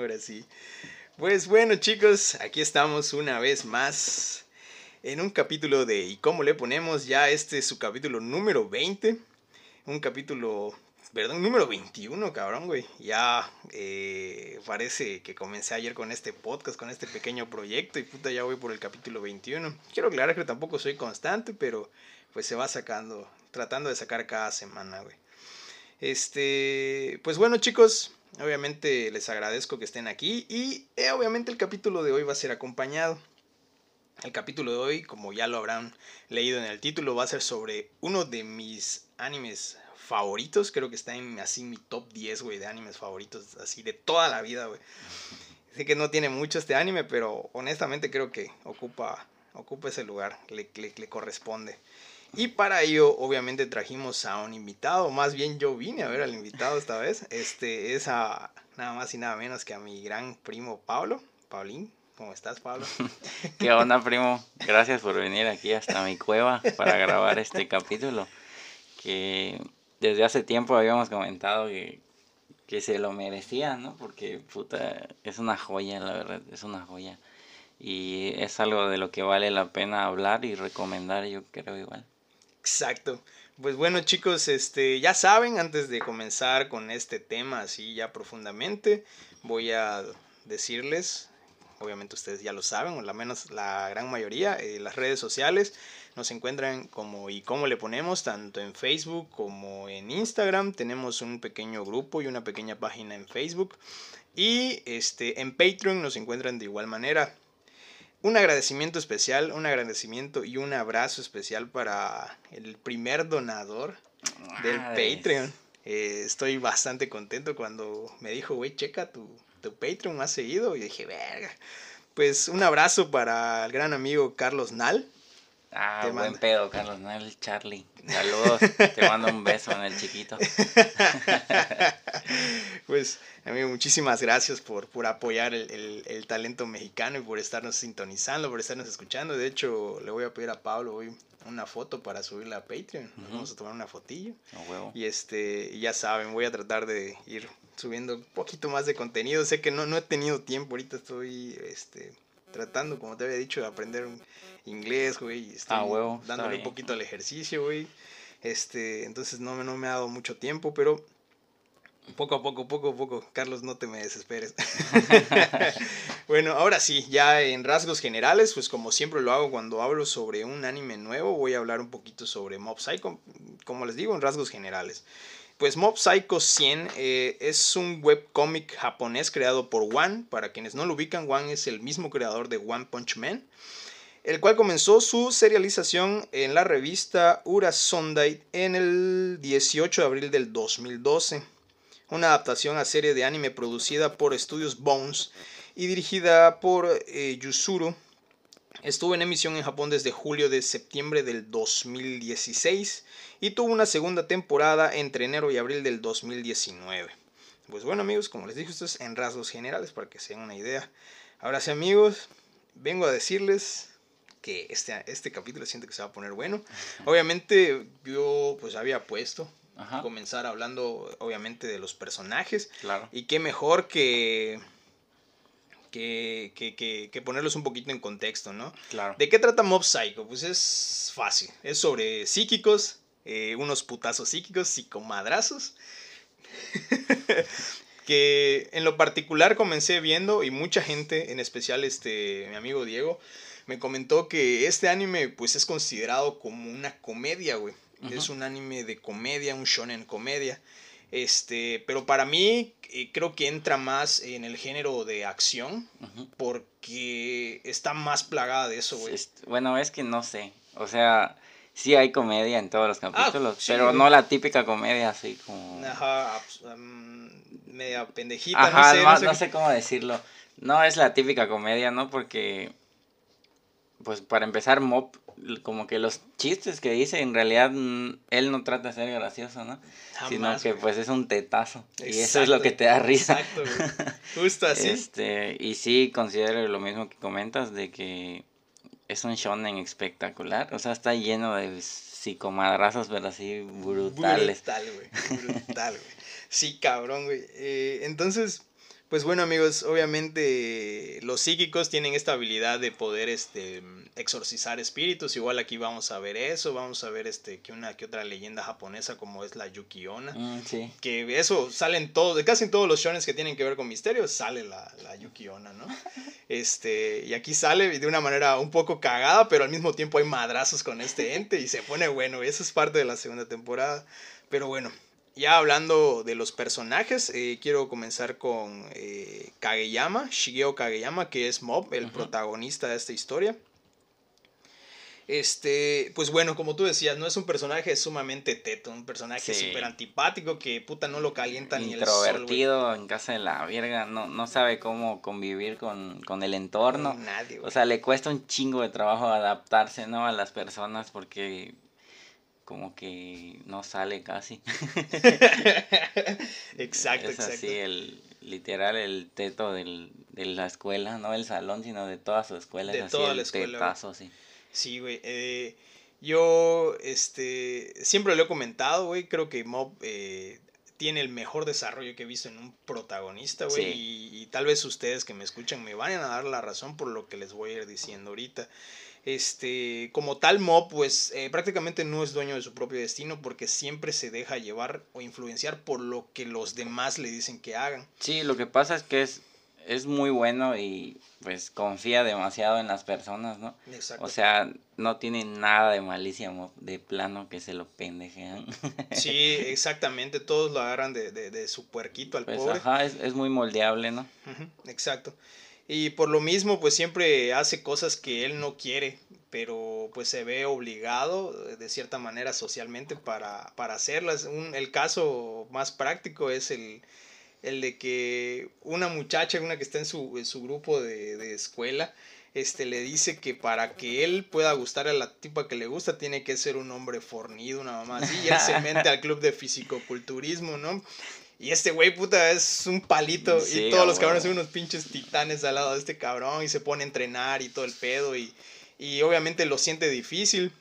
Ahora sí. Pues bueno, chicos, aquí estamos una vez más en un capítulo de ¿Y cómo le ponemos? Ya este es su capítulo número 20. Un capítulo, perdón, número 21, cabrón, güey. Ya eh, parece que comencé ayer con este podcast, con este pequeño proyecto y puta, ya voy por el capítulo 21. Quiero aclarar que tampoco soy constante, pero pues se va sacando, tratando de sacar cada semana, güey. Este, pues bueno, chicos, obviamente les agradezco que estén aquí y eh, obviamente el capítulo de hoy va a ser acompañado. El capítulo de hoy, como ya lo habrán leído en el título, va a ser sobre uno de mis animes favoritos. Creo que está en así mi top 10, güey, de animes favoritos, así de toda la vida, güey. Sé que no tiene mucho este anime, pero honestamente creo que ocupa, ocupa ese lugar, le, le, le corresponde. Y para ello, obviamente, trajimos a un invitado. Más bien yo vine a ver al invitado esta vez. Este es a nada más y nada menos que a mi gran primo Pablo. Paulín, ¿cómo estás, Pablo? ¿Qué onda, primo? Gracias por venir aquí hasta mi cueva para grabar este capítulo. Que desde hace tiempo habíamos comentado que, que se lo merecía, ¿no? Porque, puta, es una joya, la verdad, es una joya. Y es algo de lo que vale la pena hablar y recomendar, yo creo igual. Exacto. Pues bueno chicos, este, ya saben, antes de comenzar con este tema así ya profundamente, voy a decirles, obviamente ustedes ya lo saben, o al menos la gran mayoría, eh, las redes sociales nos encuentran como y cómo le ponemos, tanto en Facebook como en Instagram. Tenemos un pequeño grupo y una pequeña página en Facebook. Y este, en Patreon nos encuentran de igual manera un agradecimiento especial, un agradecimiento y un abrazo especial para el primer donador del Patreon. Eh, estoy bastante contento cuando me dijo, güey, checa tu, tu Patreon más seguido. Y dije, verga. Pues un abrazo para el gran amigo Carlos Nal. Ah, te buen pedo, Carlos Nal, Charlie. Saludos, te mando un beso en el chiquito. pues, amigo, muchísimas gracias por, por apoyar el, el, el, talento mexicano y por estarnos sintonizando, por estarnos escuchando. De hecho, le voy a pedir a Pablo hoy una foto para subirla a Patreon. Uh -huh. Vamos a tomar una fotillo. Oh, y este, ya saben, voy a tratar de ir subiendo un poquito más de contenido. Sé que no, no he tenido tiempo, ahorita estoy este, tratando, como te había dicho, de aprender inglés, güey. Estoy ah, huevo, dándole un poquito al ejercicio, güey. Este, entonces no, no me ha dado mucho tiempo, pero poco a poco, poco a poco. Carlos, no te me desesperes. bueno, ahora sí, ya en rasgos generales, pues como siempre lo hago cuando hablo sobre un anime nuevo, voy a hablar un poquito sobre Mob Psycho, como les digo, en rasgos generales. Pues Mob Psycho 100 eh, es un webcómic japonés creado por One. Para quienes no lo ubican, One es el mismo creador de One Punch Man. El cual comenzó su serialización en la revista Ura Sunday en el 18 de abril del 2012. Una adaptación a serie de anime producida por Studios Bones y dirigida por eh, Yusuru. Estuvo en emisión en Japón desde julio de septiembre del 2016 y tuvo una segunda temporada entre enero y abril del 2019. Pues bueno amigos, como les dije, esto es en rasgos generales para que se den una idea. Ahora sí amigos, vengo a decirles que este, este capítulo siento que se va a poner bueno. Obviamente yo pues había puesto Ajá. comenzar hablando obviamente de los personajes. Claro. Y qué mejor que que, que, que, que, ponerlos un poquito en contexto, ¿no? Claro. ¿De qué trata Mob Psycho? Pues es fácil. Es sobre psíquicos, eh, unos putazos psíquicos, psicomadrazos. que en lo particular comencé viendo y mucha gente, en especial este mi amigo Diego, me comentó que este anime pues es considerado como una comedia, güey. Uh -huh. Es un anime de comedia, un shonen comedia. Este, pero para mí eh, creo que entra más en el género de acción uh -huh. porque está más plagada de eso, güey. Bueno, es que no sé. O sea, sí hay comedia en todos los capítulos, ah, sí, pero no la típica comedia así como... Ajá, um, media pendejita, Ajá, no sé. No, no, sé, no sé cómo decirlo. No es la típica comedia, ¿no? Porque, pues para empezar, Mob, como que los chistes que dice, en realidad mm, él no trata de ser gracioso, ¿no? Jamás, Sino que güey. pues es un tetazo. Exacto, y eso es lo que te da risa. Exacto, güey. Justo así. Este, y sí considero lo mismo que comentas de que es un shonen espectacular. O sea, está lleno de psicomadrazos, pero así brutales. Brutal, güey. Brutal, güey. Sí, cabrón, güey. Eh, entonces, Pues bueno amigos, obviamente los psíquicos tienen esta habilidad de poder este, exorcizar espíritus, igual aquí vamos a ver eso, vamos a ver este, que una que otra leyenda japonesa como es la Yukiona, Mm, sí. que eso sale en todo, de casi en todos los shones que tienen que ver con misterios sale la, la Yukiona, ¿no? Este, y aquí sale de una manera un poco cagada, pero al mismo tiempo hay madrazos con este ente y se pone bueno, y eso es parte de la segunda temporada, pero bueno, ya hablando de los personajes, eh, quiero comenzar con eh, Kageyama, Shigeo Kageyama, que es Mob, el protagonista de esta historia. Este, pues bueno, como tú decías, no es un personaje sumamente teto, un personaje Sí. súper antipático que puta no lo calienta ni el sol. Introvertido en casa de la verga, no, no sabe cómo convivir con, con el entorno. Nadie, güey. O sea, le cuesta un chingo de trabajo adaptarse, ¿no? A las personas porque como que no sale casi. exacto, es exacto. así, el, literal, el teto del, de la escuela, no del salón, sino de toda su escuela. De es así, toda el la escuela, güey. tetazo, sí. Sí, güey. eh, yo, este, siempre lo he comentado, güey. Creo que Mob eh, tiene el mejor desarrollo que he visto en un protagonista, güey. Sí. Y, y tal vez ustedes que me escuchan me van a dar la razón por lo que les voy a ir diciendo ahorita. Este, como tal Mob, pues eh, prácticamente no es dueño de su propio destino porque siempre se deja llevar o influenciar por lo que los demás le dicen que hagan. Sí, lo que pasa es que es, es muy bueno y pues confía demasiado en las personas, ¿no? Exacto. O sea, no tiene nada de malicia mo- de plano que se lo pendejean. sí, exactamente. Todos lo agarran de, de- de su puerquito al Pues pobre. ajá, es, es muy moldeable, ¿no? Exacto. Y por lo mismo, pues siempre hace cosas que él no quiere, pero pues se ve obligado eh, de cierta manera socialmente para, para hacerlas. Un- el caso más práctico es el, el de que una muchacha, una que está en su, en su grupo de, de escuela, este, le dice que para que él pueda gustar a la tipa que le gusta, tiene que ser un hombre fornido, una mamá así, y él se mete al club de fisicoculturismo, ¿no? Y este güey, puta, es un palito. Sí, y todos los cabrones son unos pinches titanes al lado de este cabrón. Y se pone a entrenar y todo el pedo. Y, y obviamente lo siente difícil.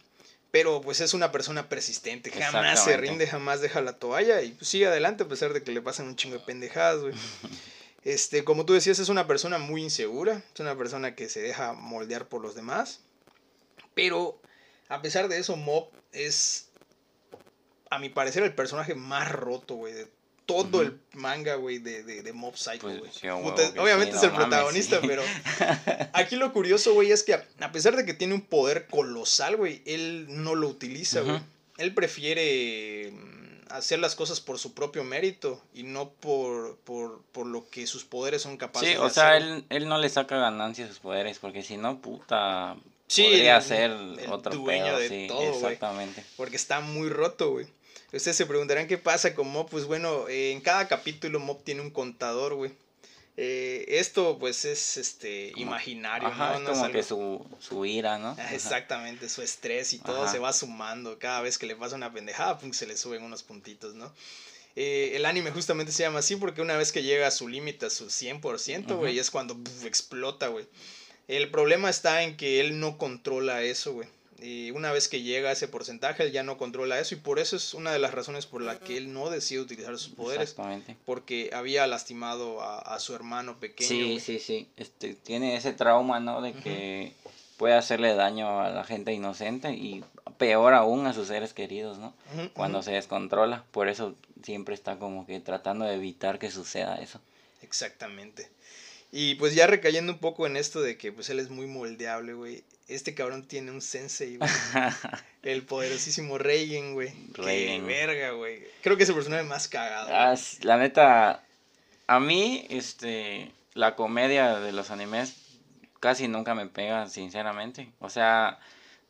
Pero pues es una persona persistente. Jamás se rinde, jamás deja la toalla. Y pues sigue adelante a pesar de que le pasan un chingo de pendejadas, güey. Este, como tú decías, es una persona muy insegura. Es una persona que se deja moldear por los demás. Pero a pesar de eso, Mob es, a mi parecer, el personaje más roto, güey, de todo el manga, güey, de, de, de Mob Psycho, Pues, güey. sí, obviamente sí, es no el mames, protagonista, sí. pero aquí lo curioso, güey, es que a, a pesar de que tiene un poder colosal, güey, él no lo utiliza, güey. Él prefiere mm, hacer las cosas por su propio mérito y no por, por, por lo que sus poderes son capaces Sí, de o sea, hacer. él, él no le saca ganancia a sus poderes, porque si no, puta, Sí, podría el- ser el otro dueño pedo, de sí, todo, exactamente. Porque está muy roto, güey. Ustedes se preguntarán qué pasa con Mob. Pues bueno, eh, en cada capítulo Mob tiene un contador, güey. Eh, esto pues es este Como- imaginario, Ajá, ¿no? es No como que su, su ira, ¿no? Ajá. Exactamente, su estrés y todo Ajá. se va sumando. Cada vez que le pasa una pendejada, pum, se le suben unos puntitos, ¿no? Eh, el anime justamente se llama así porque una vez que llega a su límite, a su 100%, güey, es cuando explota, güey. El problema está en que él no controla eso, güey. Y una vez que llega a ese porcentaje, él ya no controla eso y por eso es una de las razones por la que él no decide utilizar sus poderes. Exactamente. Porque había lastimado a, a su hermano pequeño. Sí, güey. sí, sí. Este, tiene ese trauma, ¿no? De que puede hacerle daño a la gente inocente y peor aún a sus seres queridos, ¿no? Cuando se descontrola. Por eso siempre está como que tratando de evitar que suceda eso. Exactamente. Y pues ya recayendo un poco en esto de que pues él es muy moldeable, güey. Este cabrón tiene un sensei, güey. El poderosísimo Reigen, güey. Qué Reigen. verga, güey. Creo que es el personaje más cagado. Ah, la neta, a mí, este, la comedia de los animes casi nunca me pega, sinceramente. O sea,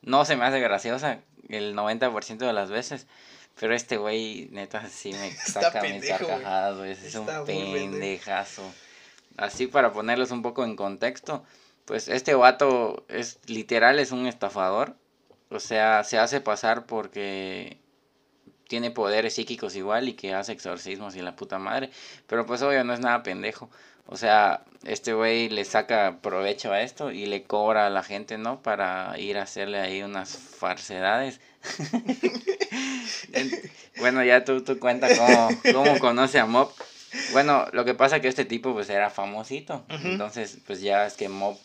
no se me hace graciosa el 90% de las veces. Pero este güey, neta, sí me Está saca mis carcajadas, güey. Es un Está pendejo. pendejazo. Así para ponerlos un poco en contexto, pues este vato es literal, es un estafador. O sea, se hace pasar porque tiene poderes psíquicos igual y que hace exorcismos y la puta madre. Pero pues obvio no es nada pendejo. O sea, este güey le saca provecho a esto y le cobra a la gente, ¿no? Para ir a hacerle ahí unas falsedades. En- bueno, ya tú, tú cuenta cómo, cómo conoce a Mob. Bueno, lo que pasa es que este tipo pues era famosito. Entonces, pues ya es que Mob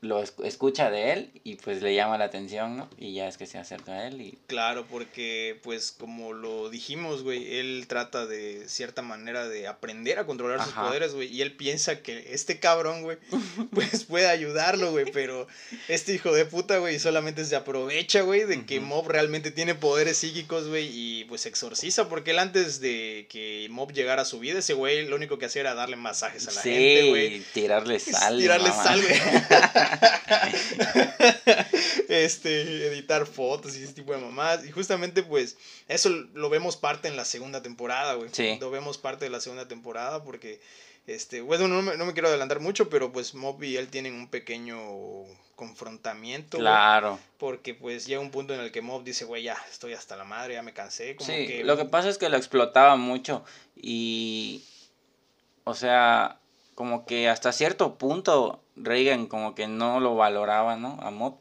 lo escucha de él y pues le llama la atención, ¿no? Y ya es que se acerca a él y... Claro, porque pues como lo dijimos, güey, él trata de cierta manera de aprender a controlar sus poderes, güey, y él piensa que este cabrón, güey, pues puede ayudarlo, güey, pero este hijo de puta, güey, solamente se aprovecha, güey, de que Mob realmente tiene poderes psíquicos, güey, y pues exorciza, porque él antes de que Mob llegara a su vida, ese güey lo único que hacía era darle masajes a la gente, güey. tirarle sal. Tirarle sal, güey. este, editar fotos y ese tipo de mamás. Y justamente, pues, eso lo vemos parte en la segunda temporada, güey. Lo vemos parte de la segunda temporada porque, este, bueno, no me, no me quiero adelantar mucho, pero pues Mob y él tienen un pequeño confrontamiento. Claro. porque pues llega un punto en el que Mob dice, güey, ya estoy hasta la madre, ya me cansé. Como sí, lo que pasa es que lo explotaba mucho y, o sea, como que hasta cierto punto Reagan como que no lo valoraba, ¿no? A Mob.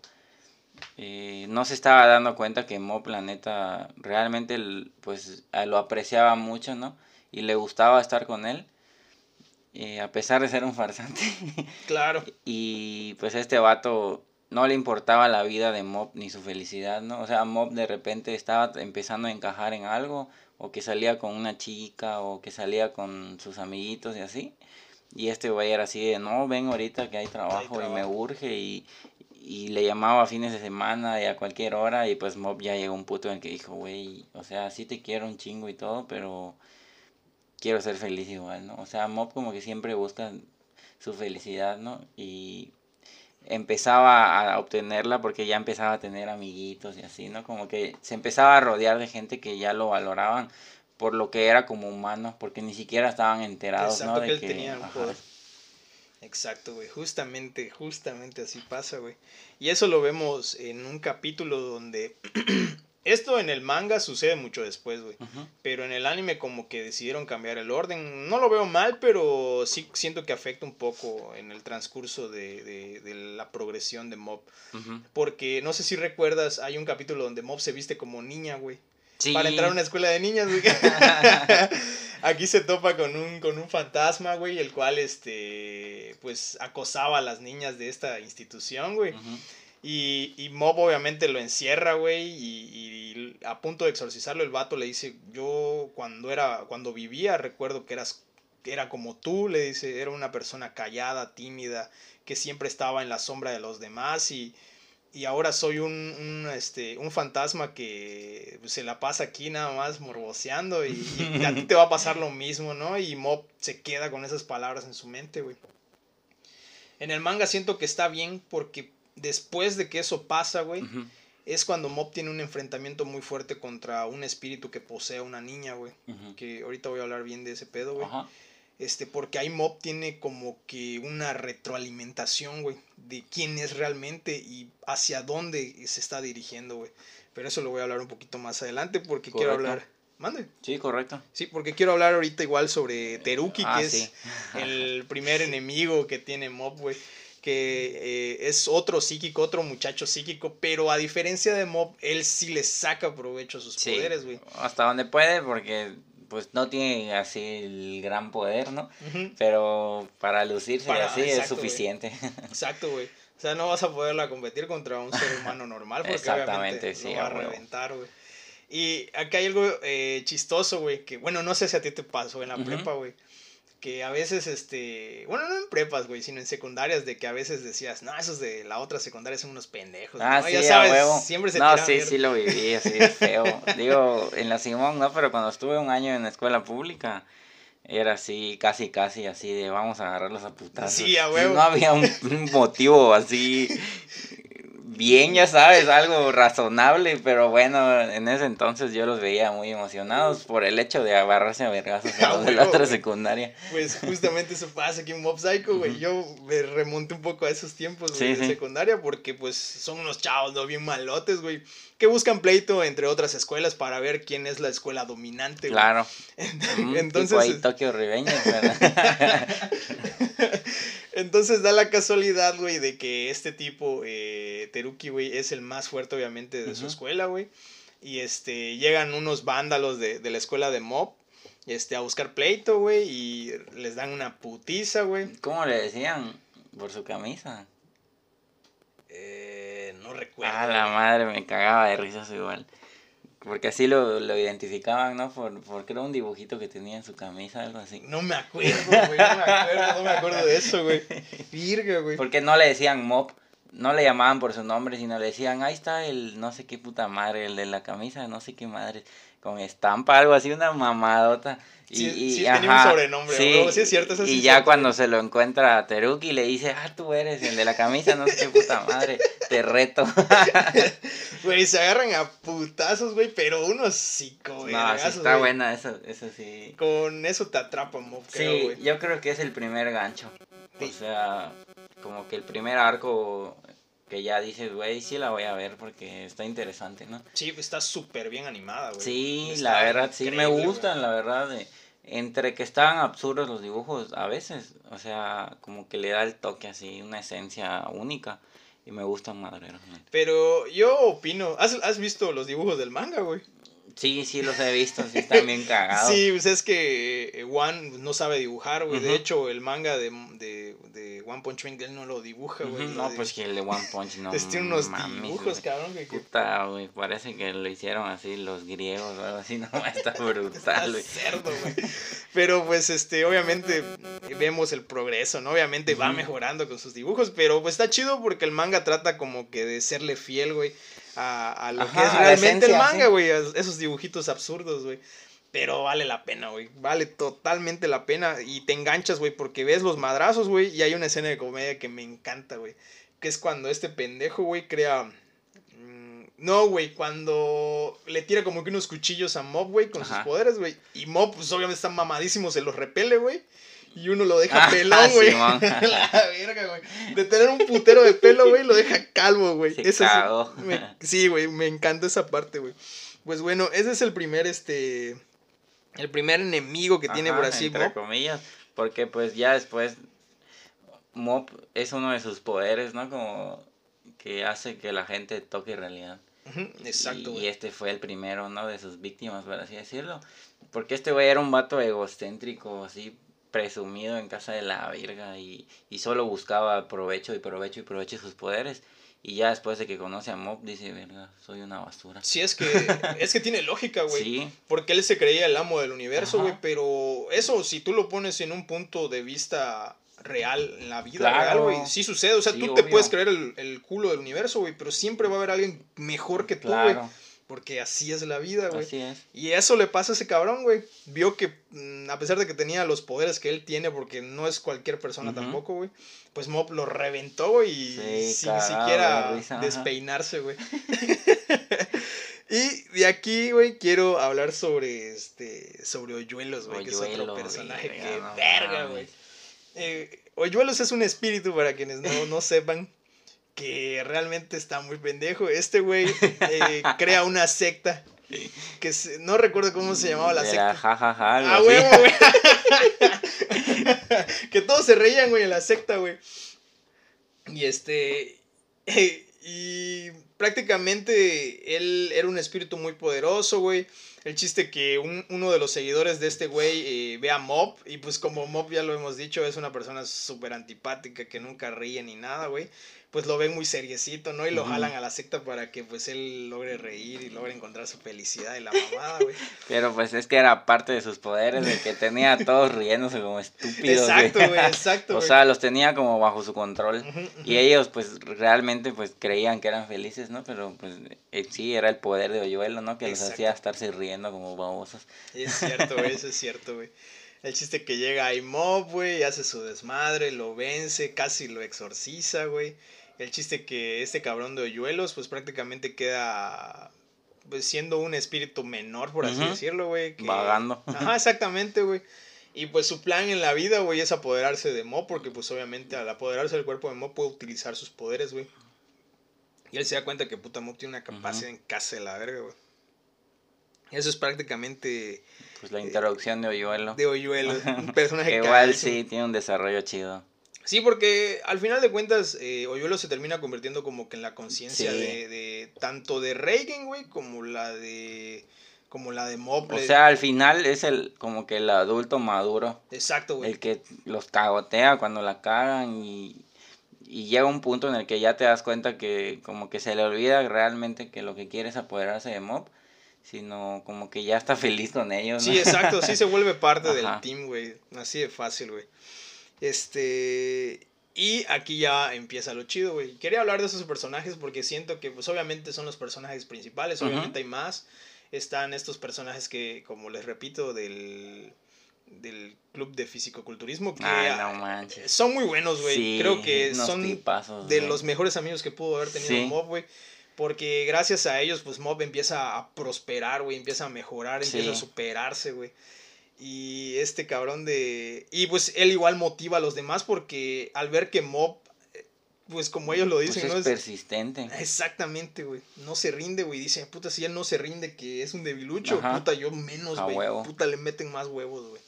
Eh, no se estaba dando cuenta que Mob, la neta, realmente pues lo apreciaba mucho, ¿no? Y le gustaba estar con él. Eh, a pesar de ser un farsante. Claro. y pues este vato no le importaba la vida de Mob ni su felicidad, ¿no? O sea, Mob de repente estaba empezando a encajar en algo, o que salía con una chica, o que salía con sus amiguitos y así. Y este güey era así de, no, ven ahorita que hay trabajo, y me urge y, le llamaba a fines de semana y a cualquier hora y pues Mob ya llegó un punto en el que dijo, güey, o sea, sí te quiero un chingo y todo, pero quiero ser feliz igual, ¿no? O sea, Mob como que siempre busca su felicidad, ¿no? Y empezaba a obtenerla porque ya empezaba a tener amiguitos y así, ¿no? Como que se empezaba a rodear de gente que ya lo valoraban por lo que era como humano, porque ni siquiera estaban enterados, ¿no? De que, tenía Exacto, güey, justamente, justamente así pasa, güey. Y eso lo vemos en un capítulo donde esto en el manga sucede mucho después, güey. Pero en el anime como que decidieron cambiar el orden. No lo veo mal, pero sí siento que afecta un poco en el transcurso de, de, de la progresión de Mob. Porque no sé si recuerdas, hay un capítulo donde Mob se viste como niña, güey. Para entrar a una escuela de niñas, güey. Aquí se topa con un, con un fantasma, güey, el cual, este, pues, acosaba a las niñas de esta institución, güey. Y, y Mob obviamente lo encierra, güey, y, y, a punto de exorcizarlo, el vato le dice, yo cuando era, cuando vivía, recuerdo que eras, era como tú, le dice, era una persona callada, tímida, que siempre estaba en la sombra de los demás y y ahora soy un, un, este, un fantasma que se la pasa aquí nada más morboseando y, a ti te va a pasar lo mismo, ¿no? Y Mob se queda con esas palabras en su mente, güey. En el manga siento que está bien porque después de que eso pasa, güey, es cuando Mob tiene un enfrentamiento muy fuerte contra un espíritu que posee a una niña, güey. Que ahorita voy a hablar bien de ese pedo, güey. Este, porque ahí Mob tiene como que una retroalimentación, güey, de quién es realmente y hacia dónde se está dirigiendo, güey. Pero eso lo voy a hablar un poquito más adelante porque quiero hablar. Mande. Sí, correcto. Sí, porque quiero hablar ahorita igual sobre Teruki, que ah, es el primer enemigo que tiene Mob, güey. Que eh, es otro psíquico, otro muchacho psíquico, pero a diferencia de Mob, él sí le saca provecho a sus poderes, güey. Hasta donde puede, porque pues no tiene así el gran poder, ¿no? Pero para lucirse así es suficiente. Exacto, güey. O sea, no vas a poderla competir contra un ser humano normal porque Exactamente, sí, va a reventar, güey. Y acá hay algo eh, chistoso, güey, que bueno, no sé si a ti te pasó en la prepa, güey que a veces, este, bueno, no en prepas, güey, sino en secundarias, de que a veces decías, no, esos de la otra secundaria son unos pendejos. Ah, sí, ya sabes, siempre se No, sí, sí lo viví, así feo. Digo, en la Simón, no, pero cuando estuve un año en la escuela pública, era así, casi, casi así de vamos a agarrarlos a putazos. Sí, a huevo. No había un motivo así bien, ya sabes, algo razonable, pero bueno, en ese entonces yo los veía muy emocionados por el hecho de agarrarse a vergazos a los de la otra secundaria. Pues justamente eso pasa aquí en Mob Psycho, güey. Yo me remonté un poco a esos tiempos de secundaria porque pues son unos chavos, ¿no? Bien malotes, güey. Que buscan pleito entre otras escuelas para ver quién es la escuela dominante, güey. Claro. Entonces... Tipo ahí Tokio Ribeño, Entonces da la casualidad, güey, de que este tipo, eh, Teruki, güey, es el más fuerte, obviamente, de su escuela, güey. Y este, llegan unos vándalos de, de, la escuela de Mob este, a buscar pleito, güey, y les dan una putiza, güey. ¿Cómo le decían? Por su camisa. Eh, no recuerdo. Ah, la madre, me cagaba de risas igual. Porque así lo, lo identificaban, ¿no? Por, porque era un dibujito que tenía en su camisa, algo así. No me acuerdo, güey, no me acuerdo, no me acuerdo de eso, güey. Virga, güey. Porque no le decían Mop, no le llamaban por su nombre, sino le decían, ahí está el no sé qué puta madre, el de la camisa, no sé qué madre, con estampa, algo así, una mamadota. Y, Sí, y, sí, tenía un ajá, sobrenombre, sí, bro, sí es cierto, eso Y ya cierto, cuando se lo encuentra a Teruki le dice, ah, tú eres el de la camisa, no sé qué puta madre, te reto. Güey, se agarran a putazos, güey, pero unos psico, güey. no, sí vergazos, está güey. buena, eso, eso sí. Con eso te atrapan, creo, Sí, güey. yo creo que es el primer gancho. O sea, como que el primer arco que ya dices, güey, sí la voy a ver porque está interesante, ¿no? Sí, está súper bien animada, güey. Sí, Está la verdad, sí me gustan, la verdad. de- entre que estaban absurdos los dibujos a veces, o sea, como que le da el toque así, una esencia única. Y me gustan madreros. Pero yo opino, ¿has, has visto los dibujos del manga, güey? Sí, sí los he visto, sí están bien cagados. Sí, pues es que eh, One no sabe dibujar, güey. De hecho, el manga de, de, de One Punch Man, él no lo dibuja, güey. No, de- pues que el de One Punch no. Pues tiene unos mames, dibujos, cabrón, que, que Puta, güey, parece que lo hicieron así los griegos o algo así, no, está brutal, güey. cerdo, güey. Pero pues, este, obviamente eh, vemos el progreso, ¿no? Obviamente va mejorando con sus dibujos, pero pues está chido porque el manga trata como que de serle fiel, güey, a, a lo Ajá, que es realmente el manga, sí. güey, esos dibujitos absurdos, güey. Pero vale la pena, güey. Vale totalmente la pena. Y te enganchas, güey, porque ves los madrazos, güey. Y hay una escena de comedia que me encanta, güey. Que es cuando este pendejo, güey, crea. mm, No, güey, cuando le tira como que unos cuchillos a Mob, güey, con sus poderes, güey. Y Mob, pues obviamente está mamadísimo, se los repele, güey. Y uno lo deja Ah, pelón, güey. Simón. la verga, güey. De tener un putero de pelo, güey, lo deja calvo, güey. Eso sí, cagó. me- sí, güey, me encanta esa parte, güey. Pues bueno, ese es el primer, este... El primer enemigo que tiene por así, entre comillas, porque pues ya después Mop es uno de sus poderes, ¿no? Como que hace que la gente toque realidad. Exacto, Y, y este fue el primero, ¿no? De sus víctimas, por así decirlo. Porque este güey era un vato egocéntrico, así presumido en casa de la verga y, y solo buscaba provecho y provecho y provecho de sus poderes. Y ya después de que conoce a Mop dice, verga, soy una basura. Sí, es que, es que tiene lógica, güey. Sí, Porque él se creía el amo del universo, güey. Pero eso, si tú lo pones en un punto de vista real, en la vida Claro. real, güey, sí sucede. O sea, Sí, tú te puedes creer el, el culo del universo, güey. Pero siempre va a haber alguien mejor que tú, güey. claro, Porque así es la vida, güey. así es. Y eso le pasa a ese cabrón, güey. Vio que, mm, a pesar de que tenía los poderes que él tiene, porque no es cualquier persona tampoco, güey, pues Mob lo reventó, güey, y Sí, sin siquiera risa, despeinarse, güey. y de aquí, güey, quiero hablar sobre, este, sobre Hoyuelos, güey, que es otro personaje verga, que verga, güey. Eh, Hoyuelos es un espíritu, para quienes no, no sepan, que realmente está muy pendejo. Este güey eh, crea una secta. Que se- no recuerdo cómo se llamaba la secta. jajaja, algo Ah, huevo, güey. que todos se reían, güey, en la secta, güey. Y este. Y prácticamente él era un espíritu muy poderoso, güey. El chiste que un- uno de los seguidores de este güey eh, ve a Mob. Y pues como Mob ya lo hemos dicho, es una persona súper antipática que nunca ríe ni nada, güey. Pues lo ven muy seriecito, ¿no? Y lo jalan a la secta para que pues él logre reír y logre encontrar su felicidad y la mamada, güey. Pero pues es que era parte de sus poderes, de que tenía a todos riéndose como estúpidos. Exacto, güey, exacto, o sea, los tenía como bajo su control. Y ellos pues realmente pues creían que eran felices, ¿no? Pero pues en sí era el poder de Hoyuelo, ¿no? Que los Exacto. hacía estarse riendo como babosos. Es cierto, güey, eso es cierto, güey. El chiste que llega a Mob, güey, hace su desmadre, lo vence, casi lo exorciza, güey. El chiste que este cabrón de hoyuelos, pues prácticamente queda pues, siendo un espíritu menor, por así decirlo, güey. que- Vagando. Ajá, exactamente, güey. Y pues su plan en la vida, güey, es apoderarse de Mob, porque pues obviamente al apoderarse del cuerpo de Mob puede utilizar sus poderes, güey. Y él se da cuenta que puta Mob tiene una capacidad en casa de la verga, güey. Eso es prácticamente Pues la introducción de Hoyuelo. de Hoyuelo, un personaje Que igual sí tiene un desarrollo chido. Sí, porque al final de cuentas, eh, Hoyuelo se termina convirtiendo como que en la conciencia Sí. de, de tanto de Reagan, güey, como la de como la de. O sea, al final es el como que el adulto maduro. Exacto, güey. El que los cagotea cuando la cagan y, y llega un punto en el que ya te das cuenta que como que se le olvida realmente que lo que quiere es apoderarse de Mob, sino como que ya está feliz con ellos. Sí, exacto, sí se vuelve parte del team, güey. Así de fácil, güey. Este... Y aquí ya empieza lo chido, güey. Quería hablar de esos personajes porque siento que, pues, obviamente son los personajes principales, obviamente hay más están estos personajes que, como les repito, del, del club de fisicoculturismo que son muy buenos, güey. Creo que son de los mejores amigos que pudo haber tenido Mob, güey. Porque gracias a ellos, pues Mob empieza a prosperar, güey, empieza a mejorar, empieza a superarse, güey. Y este cabrón de... Y pues él igual motiva a los demás porque al ver que Mob pues como ellos lo dicen, pues es persistente. Exactamente, güey. No se rinde, güey. Dice, puta, si él no se rinde, que es un debilucho, puta, yo menos, güey. Puta, le meten más huevos, güey.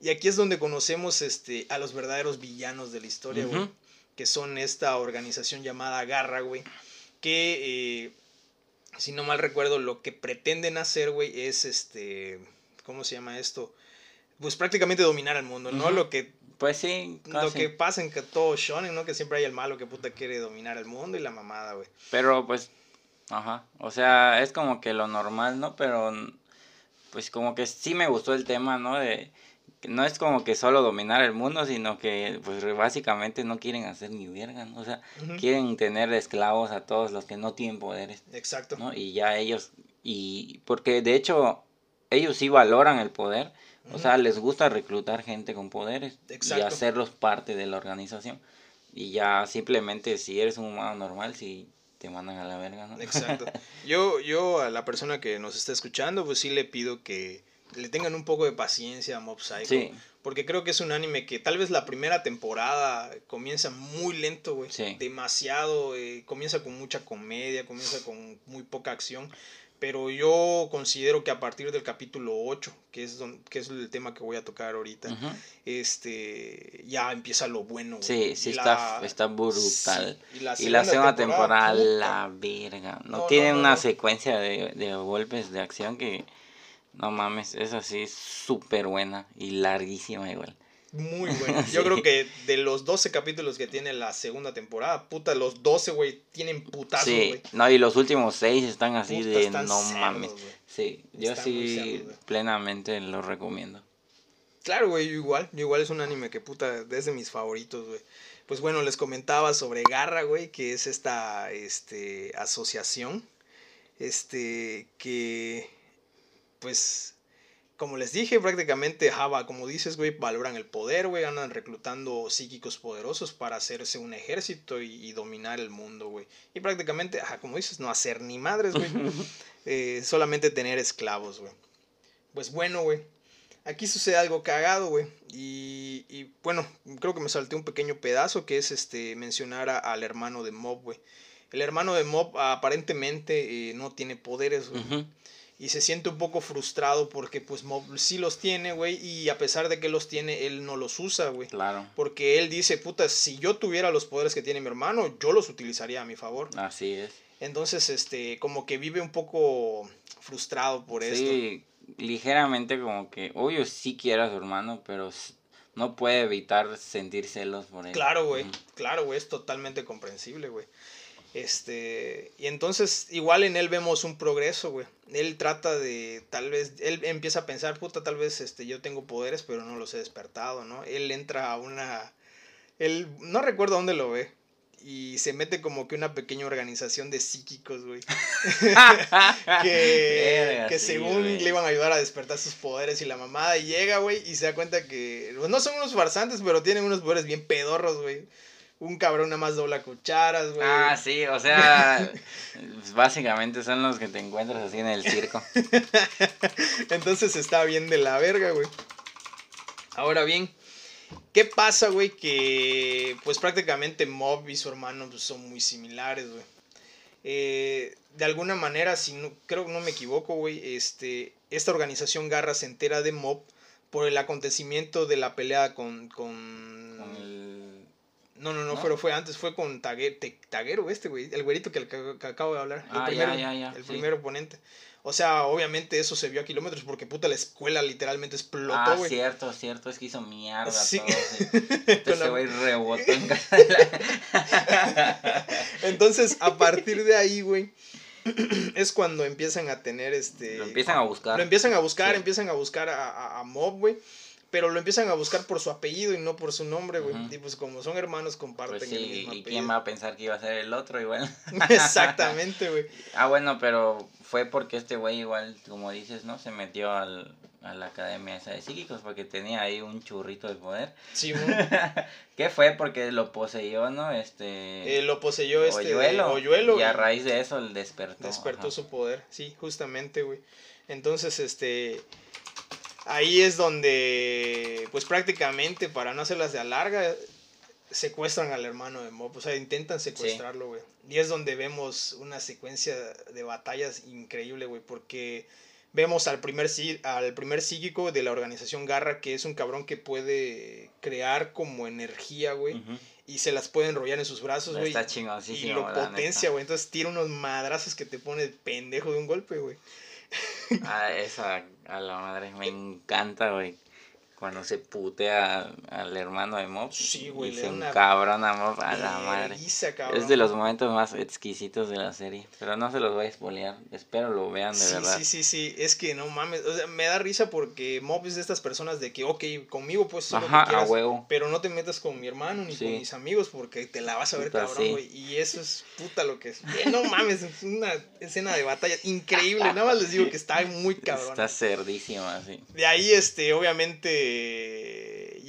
Y aquí es donde conocemos este, a los verdaderos villanos de la historia, güey. Que son esta organización llamada Garra, güey. Que, eh, si no mal recuerdo, lo que pretenden hacer, güey, es este. ¿Cómo se llama esto? Pues prácticamente dominar el mundo, ¿no? Lo que pues sí, Lo que pasa en que todo shonen, ¿no? Que siempre hay el malo que puta quiere dominar el mundo y la mamada, güey. Pero pues, ajá, o sea, es como que lo normal, ¿no? Pero, pues como que sí me gustó el tema, ¿no? De, no es como que solo dominar el mundo, sino que pues básicamente no quieren hacer ni verga, ¿no? O sea, quieren tener esclavos a todos los que no tienen poderes. Exacto. ¿no? Y ya ellos, y porque de hecho ellos sí valoran el poder, o sea, les gusta reclutar gente con poderes y hacerlos parte de la organización. Y ya simplemente si eres un humano normal, si te mandan a la verga, ¿no? Exacto. Yo, yo a la persona que nos está escuchando, pues sí le pido que le tengan un poco de paciencia a Mob Psycho. Sí. Porque creo que es un anime que tal vez la primera temporada comienza muy lento, güey. Sí. Demasiado. Eh, comienza con mucha comedia, comienza con muy poca acción. Pero yo considero que a partir del capítulo 8, que es, que es el tema que voy a tocar ahorita, este ya empieza lo bueno. Sí, sí, está, está brutal. y, la segunda, temporada, la verga. No, tiene una secuencia de, de golpes de acción que, no mames, es así súper buena y larguísima igual. Muy bueno. Yo creo que de los 12 capítulos que tiene la segunda temporada, puta, los 12, güey, tienen putazos, sí. No, y los últimos 6 están así de no mames. Sí, yo sí plenamente lo recomiendo. Claro, güey, igual. igual es un anime que puta, es de mis favoritos, güey. Pues bueno, les comentaba sobre Garra, güey, que es esta este, asociación. Este, que, pues, como les dije, prácticamente Java, como dices, güey, valoran el poder, güey, andan reclutando psíquicos poderosos para hacerse un ejército y, dominar el mundo, güey. Y prácticamente, ajá, como dices, no hacer ni madres, güey. Eh, solamente tener esclavos, güey. Pues bueno, güey. Aquí sucede algo cagado, güey. Y, y, bueno, creo que me salté un pequeño pedazo que es este mencionar al hermano de Mob, güey. El hermano de Mob aparentemente eh, no tiene poderes, güey y se siente un poco frustrado porque pues sí los tiene, güey, y a pesar de que los tiene, él no los usa, güey. Claro. Porque él dice, puta, si yo tuviera los poderes que tiene mi hermano, yo los utilizaría a mi favor. Así es. Entonces, este, como que vive un poco frustrado por esto. Sí, ligeramente como que, obvio sí quiere a su hermano, pero no puede evitar sentir celos por él. Claro, güey, claro, güey, es totalmente comprensible, güey. Este, y entonces igual en él vemos un progreso, güey. Él trata de, tal vez, él empieza a pensar, puta, tal vez este, yo tengo poderes, pero no los he despertado, ¿no? Él entra a una, él, no recuerdo dónde lo ve, y se mete como que una pequeña organización de psíquicos, güey. que, que según le iban a ayudar a despertar sus poderes y la mamada, y llega, güey, y se da cuenta que, pues, no son unos farsantes, pero tienen unos poderes bien pedorros, güey un cabrón nada más dobla cucharas, güey. Ah, sí, o sea, básicamente son los que te encuentras así en el circo. Entonces está bien de la verga, güey. Ahora bien, ¿qué pasa, güey? Que pues prácticamente Mob y su hermano pues, son muy similares, güey. Eh, de alguna manera, si no, creo que no me equivoco, güey, este, esta organización Garra se entera de Mob por el acontecimiento de la pelea con, con No, no, no, ¿No? pero fue antes, fue con Tague- Te- Taguero este, güey, el güerito que, que- que acabo de hablar, el Ah, ya, ya, ya, el sí. primer oponente. O sea, obviamente eso se vio a kilómetros porque puta la escuela literalmente explotó, Ah, güey. cierto, cierto, es que hizo mierda Sí. todo. sí. Entonces la- güey rebotó en casa de la... Entonces, a partir de ahí, güey, es cuando empiezan a tener este... Lo empiezan a buscar. Lo empiezan a buscar, Sí. empiezan a buscar a, a, a Mob, güey. Pero lo empiezan a buscar por su apellido y no por su nombre, güey. Ujú. Y pues como son hermanos, comparten Pues el sí, mismo ¿y apellido. quién va a pensar que iba a ser el otro igual? Exactamente, güey. Ah, bueno, pero fue porque este güey igual, como dices, ¿no? Se metió al, a la academia esa de psíquicos porque tenía ahí un churrito de poder. Sí, güey. ¿Qué fue? Porque lo poseyó, ¿no? Este... Eh, lo poseyó este. Hoyuelo Y a y raíz de eso el despertó. despertó ajá. su poder. Sí, justamente, güey. Entonces, este... Ahí es donde, pues prácticamente, para no hacerlas de alarga, secuestran al hermano de Mob. O sea, intentan secuestrarlo, güey. Y es donde vemos una secuencia de batallas increíble, güey. Porque vemos al primer, sí- al primer psíquico de la organización Garra, que es un cabrón que puede crear como energía, güey. Y se las puede enrollar en sus brazos, güey. Está Y chingosísimo. lo la potencia, güey. Entonces tira unos madrazos que te pone pendejo de un golpe, güey. Ah, esa, a la madre, me encanta, güey. Cuando se putea al hermano de Mob. Sí, güey, Y se da una encabrona Mob a la madre. Es de los momentos más exquisitos de la serie. Pero no se los voy a spoilear. Espero lo vean de Sí, verdad. sí, sí, sí, es que no mames, o sea, me da risa porque Mob es de estas personas de que, ok, conmigo pues lo Ajá, que quieras, a huevo. pero no te metas con mi hermano ni Sí. con mis amigos porque te la vas a ver Puta, cabrón, güey, y eso es puta lo que es. Eh, No mames, es una escena de batalla increíble, nada más les digo que está muy cabrón. Está cerdísima, sí. De ahí, este, obviamente,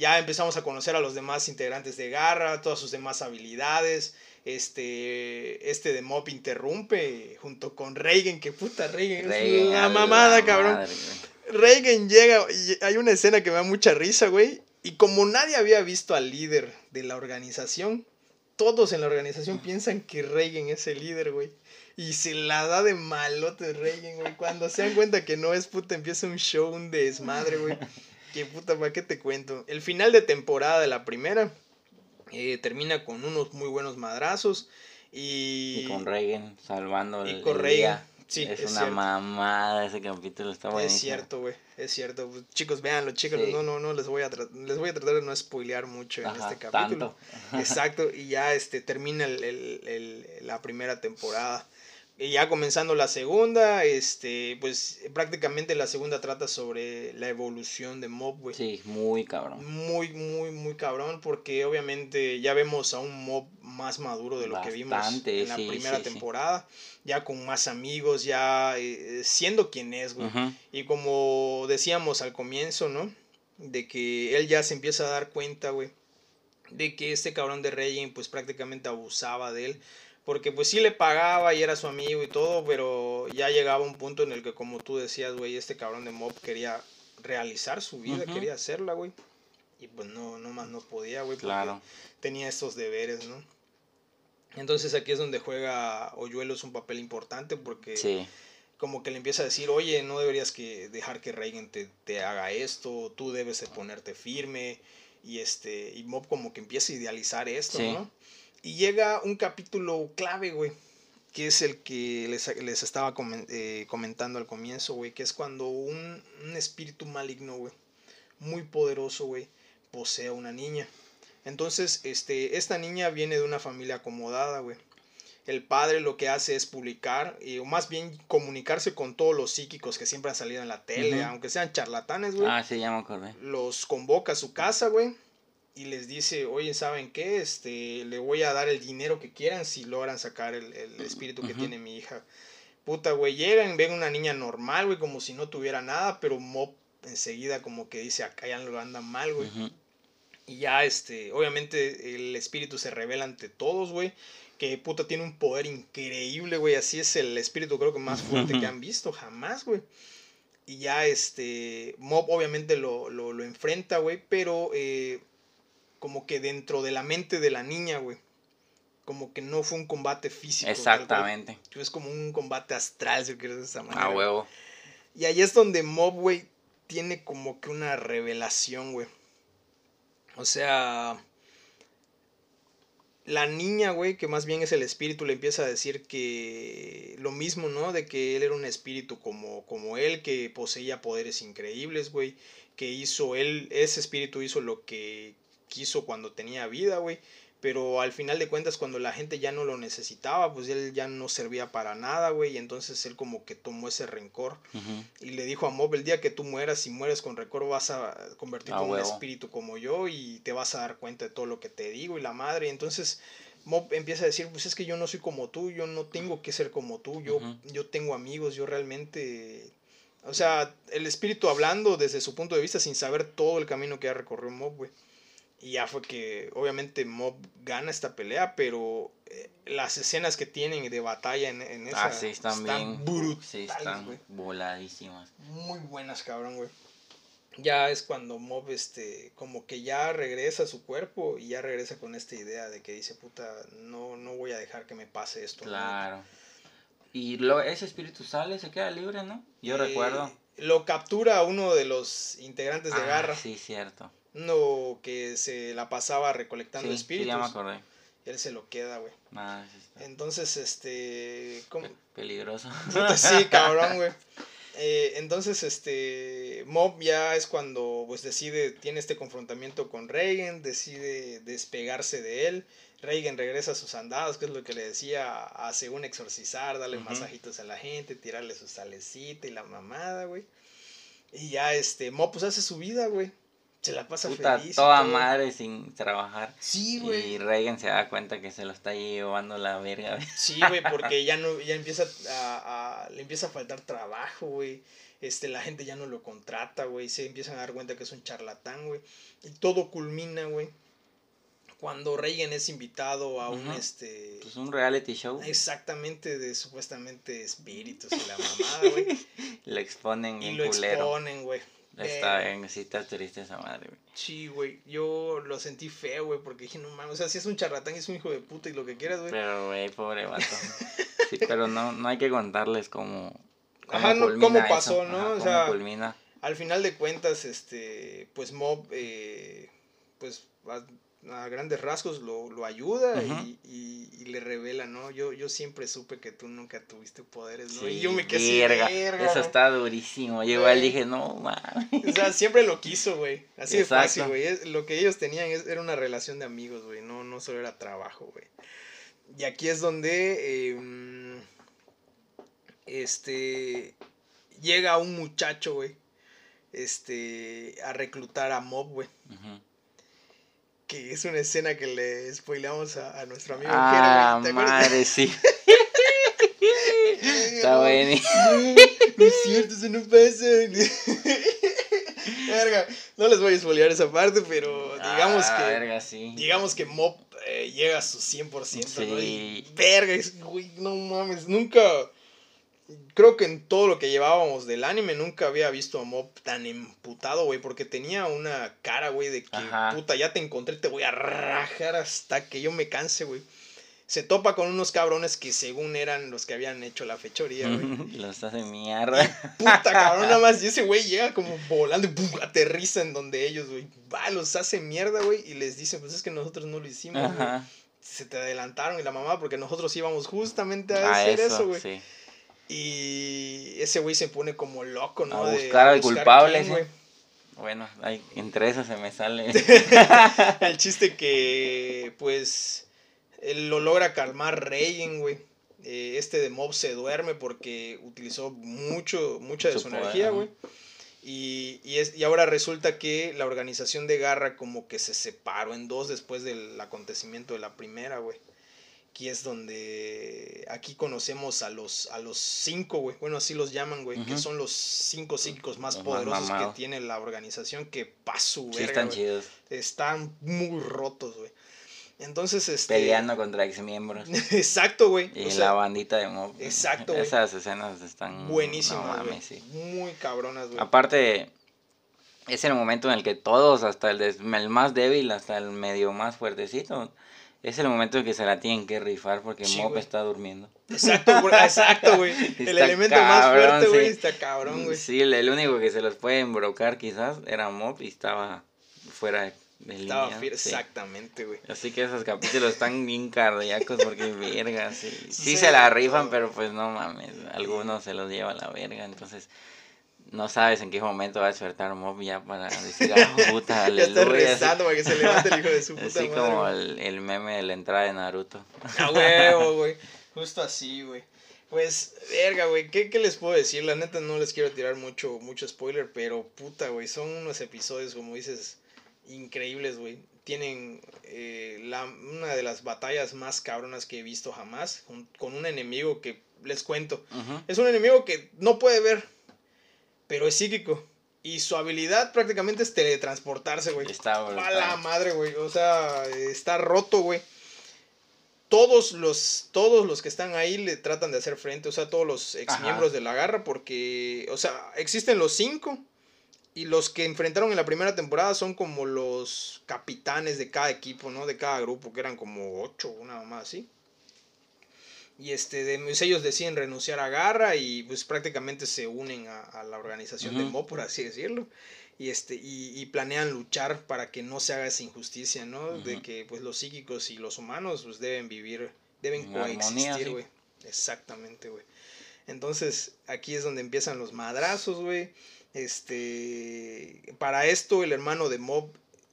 ya empezamos a conocer a los demás integrantes de Garra, todas sus demás habilidades. Este, este de Mop interrumpe junto con Reagan, que puta Reagan, Reagan, es una mamada, cabrón. madre. Reagan llega y hay una escena que me da mucha risa, güey. Y como nadie había visto al líder de la organización, todos en la organización piensan que Reagan es el líder, güey. Y se la da de malote Reagan, güey. Cuando se dan cuenta que no es puta, empieza un show, un desmadre, güey. Que puta, ¿para qué te cuento? El final de temporada de la primera eh, termina con unos muy buenos madrazos. Y, Y con Reagan salvando y el, con el Reagan. día. Sí, es, es una cierto. mamada ese capítulo, está buenísimo. Es cierto, güey, es cierto. Pues, Chicos, véanlo, chicos, Sí. no, no, no, les voy, a les voy a tratar de no spoilear mucho en este capítulo. tanto. Exacto, y ya este, termina el- el- la primera temporada. Y ya comenzando la segunda, este, pues prácticamente la segunda trata sobre la evolución de Mob, güey. Sí, muy cabrón. Muy, muy, muy cabrón, porque obviamente ya vemos a un mob más maduro de lo que vimos en la sí, primera sí, sí. temporada, ya con más amigos, ya eh, siendo quien es, güey. Y como decíamos al comienzo, ¿no? De que él ya se empieza a dar cuenta, güey, de que este cabrón de Reagan, pues prácticamente abusaba de él. Porque pues sí le pagaba y era su amigo y todo, pero ya llegaba un punto en el que, como tú decías, güey, este cabrón de Mob quería realizar su vida, quería hacerla, güey. Y pues no, no más no podía, güey. porque Claro. Tenía estos deberes, ¿no? Entonces aquí es donde juega Oyuelos un papel importante porque Sí. como que le empieza a decir, oye, no deberías que dejar que Reagan te, te haga esto, tú debes de ponerte firme. Y este, y Mob como que empieza a idealizar esto, Sí. ¿no? Y llega un capítulo clave, güey, que es el que les, les estaba comen- eh, comentando al comienzo, güey, que es cuando un, un espíritu maligno, güey, muy poderoso, güey, posee a una niña. Entonces, este, esta niña viene de una familia acomodada, güey. El padre lo que hace es publicar, y, o más bien comunicarse con todos los psíquicos que siempre han salido en la tele, aunque sean charlatanes, güey Ah, sí, ya me acordé. los convoca a su casa, güey, y les dice, oye, ¿saben qué? Este, le voy a dar el dinero que quieran si logran sacar el, el espíritu que tiene mi hija. Puta, güey, llegan, ven una niña normal, güey, como si no tuviera nada, pero Mop enseguida como que dice, acá ya lo anda mal, güey. Y ya, este, obviamente el espíritu se revela ante todos, güey. Que puta tiene un poder increíble, güey. Así es el espíritu, creo que más fuerte que han visto jamás, güey. Y ya, este, Mob obviamente lo, lo, lo enfrenta, güey. Pero eh, como que dentro de la mente de la niña, güey. Como que no fue un combate físico. tal. Exactamente. Es como un combate astral, si quieres de esa manera. A huevo. Y ahí es donde Mob, güey, tiene como que una revelación, güey. O sea, la niña, güey, que más bien es el espíritu, le empieza a decir que lo mismo, ¿no? De que él era un espíritu como, como él, que poseía poderes increíbles, güey, que hizo él, ese espíritu hizo lo que quiso cuando tenía vida, güey. Pero al final de cuentas, cuando la gente ya no lo necesitaba, pues él ya no servía para nada, güey. Y entonces él como que tomó ese rencor y le dijo a Mob, el día que tú mueras, si mueres con rencor, vas a convertirte en un espíritu como yo y te vas a dar cuenta de todo lo que te digo y la madre. Y entonces Mob empieza a decir, pues es que yo no soy como tú, yo no tengo que ser como tú, yo, yo tengo amigos, yo realmente... O sea, el espíritu hablando desde su punto de vista sin saber todo el camino que ha recorrido Mob, güey. Y ya fue que obviamente Mob gana esta pelea, pero eh, las escenas que tienen de batalla en, en esa ah, sí, están, bien, brutales, sí, están voladísimas. Muy buenas, cabrón, güey. Ya es cuando Mob, este, como que ya regresa a su cuerpo y ya regresa con esta idea de que dice, puta, no, no voy a dejar que me pase esto. Claro. Y lo, ese espíritu sale, se queda libre, ¿no? Yo eh, recuerdo. Lo captura uno de los integrantes de ah, Garra. Sí, cierto. No, que se la pasaba recolectando espíritus. Sí, ya me acordé. Y él se lo queda, güey. Ah, entonces, este. ¿cómo? Peligroso. sí, cabrón, güey. Eh, entonces, este. Mob ya es cuando pues decide, tiene este confrontamiento con Reagan, decide despegarse de él. Reagan regresa a sus andados, que es lo que le decía, a según exorcizar, darle masajitos a la gente, tirarle su salecita y la mamada, güey. Y ya este, Mob pues hace su vida, güey se la pasa Puta, feliz. Toda madre sin trabajar. Sí, güey. Y Reagan se da cuenta que se lo está llevando la verga, güey. Sí, güey, porque ya no, ya empieza a, le empieza a faltar trabajo, güey. Este, la gente ya no lo contrata, güey. Se empiezan a dar cuenta que es un charlatán, güey. Y todo culmina, güey. Cuando Reagan es invitado a un este. Pues un reality show. Exactamente, de supuestamente espíritus y la mamada, güey. lo exponen y lo exponen, güey. Está bien, sí está triste esa madre, güey. Sí, güey. Yo lo sentí feo, güey, porque dije, no mames, o sea, si es un charlatán, es un hijo de puta y lo que quieras, güey. Pero, güey, pobre vato. sí, pero no, no hay que contarles cómo. cómo Ajá, no, cómo pasó, ¿no? o sea, al final de cuentas, este, pues Mob, eh, pues a grandes rasgos lo, lo ayuda y, y, le revela, ¿no? Yo, yo siempre supe que tú nunca tuviste poderes, ¿no? y yo me quedé verga, Eso está durísimo. Yo igual dije, no, mames. O sea, siempre lo quiso, güey. Así de fácil, güey. Lo que ellos tenían era una relación de amigos, güey. No, no solo era trabajo, güey. Y aquí es donde, em, este, llega un muchacho, güey, este, a reclutar a Mob, güey. Ajá que es una escena que le spoileamos a, a nuestro amigo ah, madre, sí. Está bueno. No, es cierto, eso no pasa. verga, no les voy a spoilear esa parte, pero digamos ah, que. Verga, sí. Digamos que Mop eh, llega a su 100%, sí. ¿no? Y, verga, güey, no mames, nunca creo que en todo lo que llevábamos del anime nunca había visto a Mob tan emputado, güey, porque tenía una cara, güey, de que, puta, ya te encontré, te voy a rajar hasta que yo me canse, güey. Se topa con unos cabrones que según eran los que habían hecho la fechoría, güey. los hace mierda. puta, cabrón, nada más. Y ese güey llega como volando y ¡pum! aterriza en donde ellos, güey. Va, los hace mierda, güey. Y les dice, pues es que nosotros no lo hicimos, güey. Se te adelantaron y la mamá, porque nosotros íbamos justamente a, hacer eso, güey. Sí. Y ese güey se pone como loco, ¿no? A buscar al culpable, güey. Bueno, entre esas se me sale. el chiste que, pues, él lo logra calmar Reagan, güey. Eh, este de Mob se duerme porque utilizó mucho, mucha de su energía, güey. Y, y, es, y ahora resulta que la organización de Garra como que se separó en dos después del acontecimiento de la primera, güey. Aquí es donde aquí conocemos a los a los cinco, güey. Bueno, así los llaman, güey, que son los cinco psíquicos más poderosos que tiene la organización que pasu, sí, están chidos. Están muy rotos, güey. Entonces, este... Peleando contra ex miembros. exacto, güey. Y la bandita de mob. Exacto, güey. Esas escenas están... Buenísimas, Muy cabronas, güey. Aparte, es el momento en el que todos, hasta el, el más débil, hasta el medio más fuertecito, es el momento en que se la tienen que rifar porque Mop está durmiendo. Exacto, exacto, güey. el elemento más fuerte, güey, está cabrón, güey. Sí, el, único que se los puede embrocar quizás era Mop y estaba fuera de Estaba línea, fiel, sí. exactamente, güey. Así que esos capítulos están bien cardíacos porque verga, sí. Sí Sí, se la rifan, pero pues no mames, algunos se los lleva a la verga, entonces no sabes en qué momento va a despertar Mob ya para decir, ah, puta, Ya está aleluya. así- rezando para que se levante el hijo de su puta Así madre. como el, el meme de la entrada de Naruto. A huevo, güey. Justo así, güey. Pues, verga, güey. ¿Qué, ¿Qué les puedo decir? La neta no les quiero tirar mucho, mucho spoiler, pero puta, güey. Son unos episodios, como dices, increíbles, güey. Tienen eh, la, una de las batallas más cabronas que he visto jamás. con un enemigo que les cuento. Es un enemigo que no puede ver, pero es psíquico. Y su habilidad prácticamente es teletransportarse, güey. Está A la brutal. madre, güey. O sea, está roto, güey. Todos los, todos los que están ahí le tratan de hacer frente, o sea, todos los ex Ajá. miembros de la garra, porque, o sea, existen los cinco y los que enfrentaron en la primera temporada son como los capitanes de cada equipo, ¿no? De cada grupo, que eran como ocho, una más así. Y este, de, ellos deciden renunciar a Garra y pues prácticamente se unen a, a la organización de. Mo, por así decirlo. Y, este, y, y planean luchar para que no se haga esa injusticia, ¿no? De que pues los psíquicos y los humanos pues deben vivir, deben coexistir, sí. güey. Exactamente, güey. Entonces, aquí es donde empiezan los madrazos, güey. Este, para esto el hermano de Mob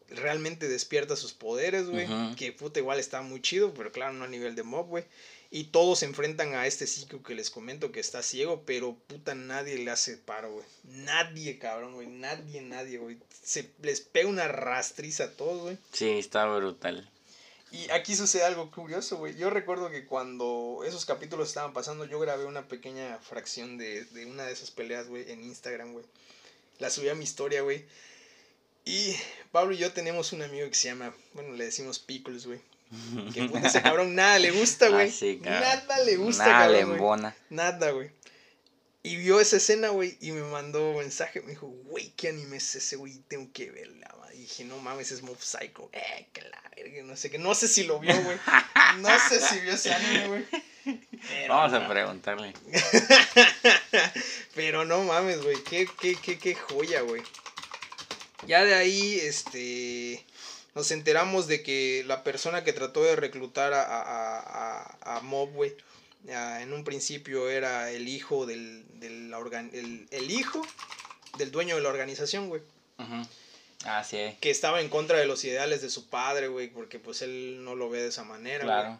realmente despierta sus poderes, güey. Que puta igual está muy chido, pero claro, no a nivel de Mob, güey. Y todos se enfrentan a este psíquico que les comento que está ciego, pero puta nadie le hace paro, güey. Nadie, cabrón, güey. Nadie, nadie, güey. Se les pega una rastriza a todos, güey. Sí, está brutal. Y aquí sucede algo curioso, güey. Yo recuerdo que cuando esos capítulos estaban pasando, yo grabé una pequeña fracción de, de una de esas peleas, güey, en Instagram, güey. La subí a mi historia, güey. Y Pablo y yo tenemos un amigo que se llama, bueno, le decimos Pickles, güey. Que puta, ese cabrón nada le gusta, güey. Ah, nada le gusta, Nada cabrón, embona. Nada, güey. Y vio esa escena, güey, y me mandó mensaje. Me dijo, güey, ¿qué anime es ese, güey? Tengo que verla, ma". Y dije, no mames, es Mob Psycho. Eh, que la verga, no sé qué. No sé si lo vio, güey. No sé si vio ese anime, güey. Vamos a preguntarle. Pero no mames, güey. Qué, qué, qué, qué joya, güey. Ya de ahí, este. Nos enteramos de que la persona que trató de reclutar a, a, a, a Mob, güey. En un principio era el hijo del. del organ- el, el hijo del dueño de la organización, güey. Ujú. Ah, sí. Que estaba en contra de los ideales de su padre, güey. Porque pues él no lo ve de esa manera, güey. Claro.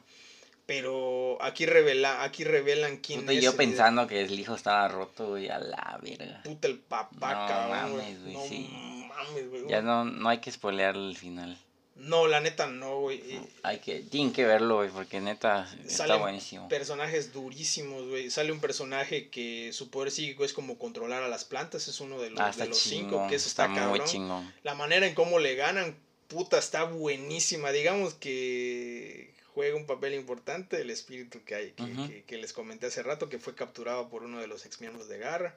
Pero aquí revela, aquí revelan quién Puta, es. yo pensando que el hijo estaba roto, güey, a la verga. Puta el papá, No cabrón, güey. mames, güey, No sí. mames, güey. Ya no, no hay que spoilear el final. No, la neta no, güey. Hay que, tienen que verlo, güey, porque neta está buenísimo. Personajes durísimos, güey. Sale un personaje que su poder psíquico es como controlar a las plantas. Es uno de los, Ah, de está los cinco. Que eso está, muy cabrón. chingón. La manera en cómo le ganan, puta, está buenísima. Digamos que juega un papel importante el espíritu que hay, que, que- que les comenté hace rato, que fue capturado por uno de los ex miembros de Garra.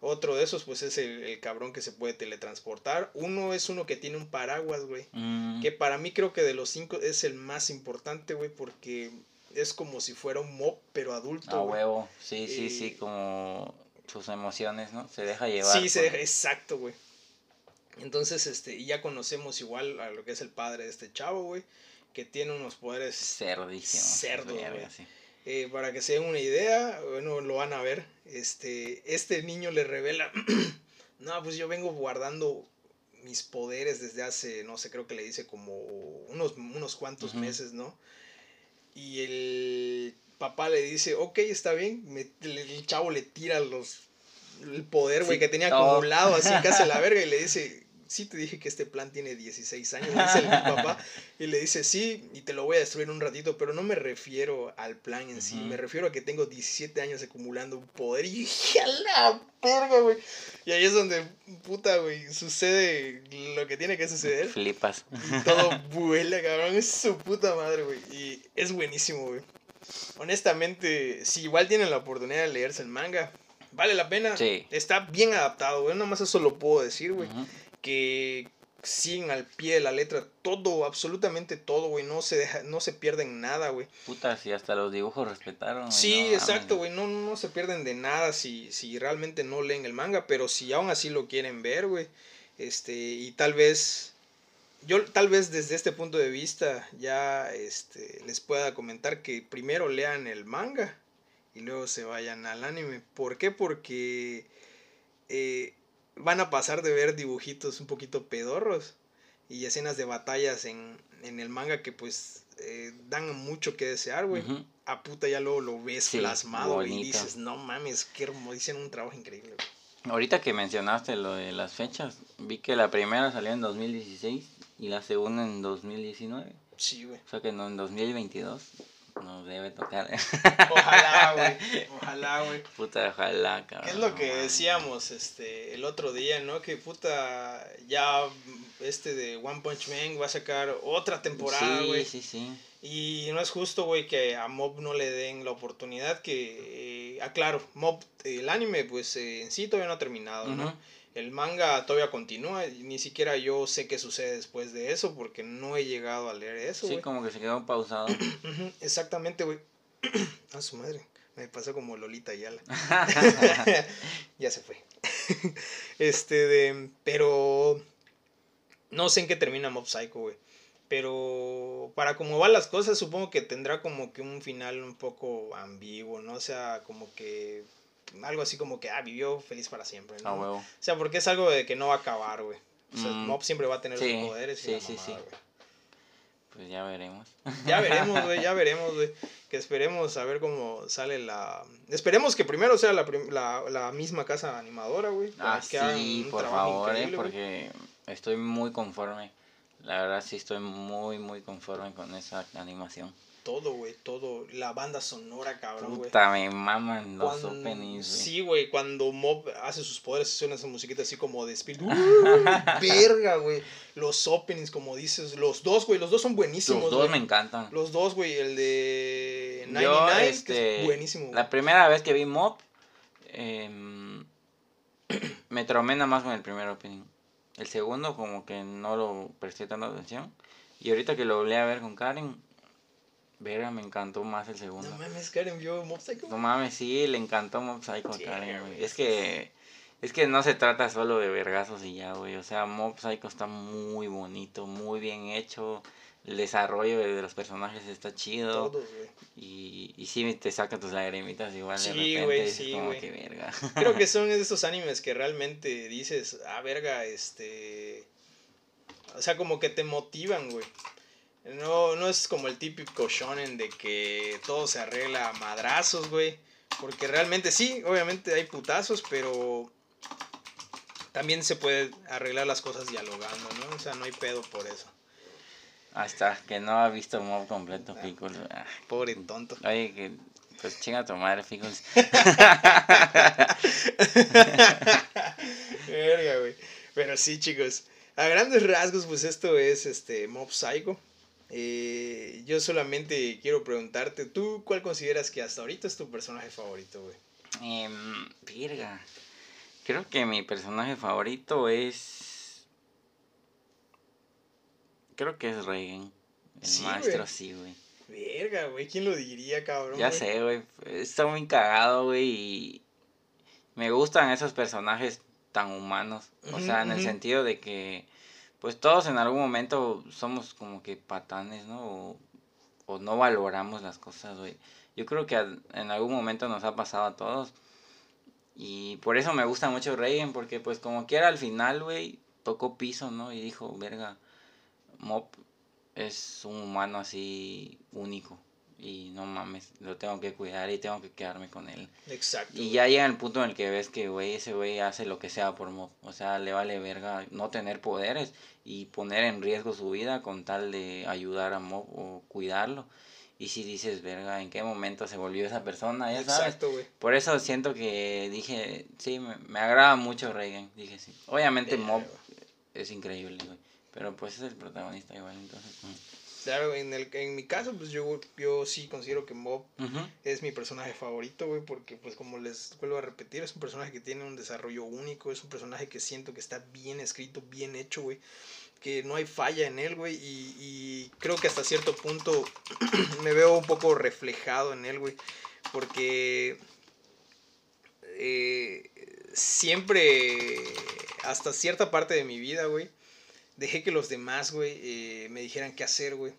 Otro de esos, pues, es el, el cabrón que se puede teletransportar. Uno es uno que tiene un paraguas, güey. Mm, Que para mí creo que de los cinco es el más importante, güey, porque es como si fuera un mob, pero adulto. a güey. huevo. Sí, sí, sí, Eh, como sus emociones, ¿no? Se deja llevar. Sí, se por- deja, exacto, güey. Entonces, este, y ya conocemos igual a lo que es el padre de este chavo, güey, que tiene unos poderes, Cerdísimo. Cerdo, verga, güey. sí. Eh, para que se den una idea, bueno, lo van a ver, este, este niño le revela, no, pues yo vengo guardando mis poderes desde hace, no sé, creo que le dice como unos, unos cuantos meses, ¿no? Y el papá le dice, ok, está bien, me- el, chavo le tira los, el poder, güey, Sí, que tenía acumulado así casi a la verga y le dice, sí te dije que este plan tiene 16 años, le dice el papá, y le dice, sí, y te lo voy a destruir un ratito, pero no me refiero al plan en sí, me refiero a que tengo 17 años acumulando un poder y dije, a la verga, güey. Y ahí es donde, puta, güey, sucede lo que tiene que suceder. Flipas. Y todo vuela, cabrón. Es su puta madre, güey. Y es buenísimo, güey. Honestamente, si igual tienen la oportunidad de leerse el manga, vale la pena. Sí. Está bien adaptado, güey. Nada más eso lo puedo decir, güey. Ujú. Que siguen al pie de la letra todo, absolutamente todo, güey. No se deja, no se pierden nada, güey. Puta, si hasta los dibujos respetaron. Sí, no exacto, güey. No, no se pierden de nada si, si realmente no leen el manga. Pero si aún así lo quieren ver, güey. Este, y tal vez yo tal vez desde este punto de vista ya este, les pueda comentar que primero lean el manga y luego se vayan al anime. ¿Por qué? Porque eh, van a pasar de ver dibujitos un poquito pedorros y escenas de batallas en, en el manga que pues eh, dan mucho que desear, güey. A puta ya luego lo ves plasmado y dices, no mames, qué hermoso, dicen un trabajo increíble, güey. Ahorita que mencionaste lo de las fechas, vi que la primera salió en 2016 y la segunda en 2019. Sí, güey. O sea que no, en 2022 nos debe tocar. Ojalá, güey. Ojalá, güey. Puta, ojalá, cabrón. es lo que decíamos este el otro día, no? Que puta ya este de One Punch Man va a sacar otra temporada, güey. Sí, sí, sí. Y no es justo, güey, que a Mob no le den la oportunidad que... Eh, aclaro, Mob, el anime, pues eh, en sí todavía no ha terminado, ¿no? El manga todavía continúa, y ni siquiera yo sé qué sucede después de eso, porque no he llegado a leer eso, Sí, como que se quedó pausado. Exactamente, güey. a su madre, me pasó como Lolita Yala. ya se fue. este, de... Pero... No sé en qué termina Mob Psycho, güey. Pero para cómo van las cosas, supongo que tendrá como que un final un poco ambiguo, ¿no? O sea, como que algo así como que, ah, vivió feliz para siempre, ¿no? O sea, porque es algo de que no va a acabar, güey. O sea, mm, Mob siempre va a tener sus poderes y sí, sí, Pues ya veremos. Ya veremos, güey, ya veremos, güey. Que esperemos a ver cómo sale la... Esperemos que primero sea la, la, la misma casa animadora, güey. Ah, sí, por favor, eh, porque estoy muy conforme. La verdad sí estoy muy, muy conforme con esa animación. Todo, güey, todo. La banda sonora, cabrón, güey. Puta, me maman los openings, Sí, güey, cuando Mob hace sus poderes, suena esa musiquita así como de espíritu. verga, güey. Los openings, como dices. Los dos, güey, los dos son buenísimos. Los dos me encantan. Los dos, güey. El de 99, este, es buenísimo. La primera vez que vi Mob, em, me traumé nada más con el primer opening. El segundo como que no lo presté tanta atención. Y ahorita que lo volví a ver con Karen, verga, me encantó más el segundo. No mames, Karen vio Mob Psycho. No mames, sí, le encantó Mob Psycho a Karen, güey. Es que, es que no se trata solo de vergazos y ya, güey. O sea, Mob Psycho está muy bonito, muy bien hecho el desarrollo de los personajes está chido. Todos, güey. Y, y sí te saca tus lagrimitas igual sí, de repente. Güey, sí, como que verga. Creo que son esos animes que realmente dices, ah, verga, este... O sea, como que te motivan, güey. No, no es como el típico shonen de que todo se arregla a madrazos, güey. Porque realmente sí, obviamente hay putazos, pero también se puede arreglar las cosas dialogando, ¿no? O sea, no hay pedo por eso. Está, que no ha visto Mob completo, Ficus. Ah. Pobre tonto. Oye, que pues chinga tu madre, Ficus. Verga, güey. Pero sí, chicos. A grandes rasgos, pues esto es este Mob Psycho. Eh, yo solamente quiero preguntarte, ¿tú cuál consideras que hasta ahorita es tu personaje favorito, güey? Eh, virga. Creo que mi personaje favorito es Creo que es Reagan. El maestro, sí, güey. Verga, güey, ¿quién lo diría, cabrón? Ya sé, güey. Está muy cagado, güey. Y me gustan esos personajes tan humanos. O sea, en el sentido de que, pues todos en algún momento somos como que patanes, ¿no? O, no valoramos las cosas, güey. Yo creo que en algún momento nos ha pasado a todos. Y por eso me gusta mucho Reagan, porque pues como quiera al final, güey, tocó piso, ¿no? Y dijo, verga, Mop es un humano así único. Y no mames, lo tengo que cuidar y tengo que quedarme con él. Exacto. Y ya llega el punto en el que ves que, güey, ese güey hace lo que sea por Mop. O sea, le vale verga no tener poderes y poner en riesgo su vida con tal de ayudar a Mop o cuidarlo. Y si dices, verga, ¿en qué momento se volvió esa persona? Ya Exacto, güey. Por eso siento que dije, sí, me, agrada mucho Reagan. Dije, sí. Obviamente Mop es increíble, güey. Pero pues es el protagonista igual, entonces. Claro, en, el, en mi caso, pues yo, yo sí considero que Mob es mi personaje favorito, güey, porque pues como les vuelvo a repetir, es un personaje que tiene un desarrollo único, es un personaje que siento que está bien escrito, bien hecho, güey, que no hay falla en él, güey, y, y creo que hasta cierto punto me veo un poco reflejado en él, güey, porque eh, siempre, hasta cierta parte de mi vida, güey, dejé que los demás, güey, eh, me dijeran qué hacer, güey.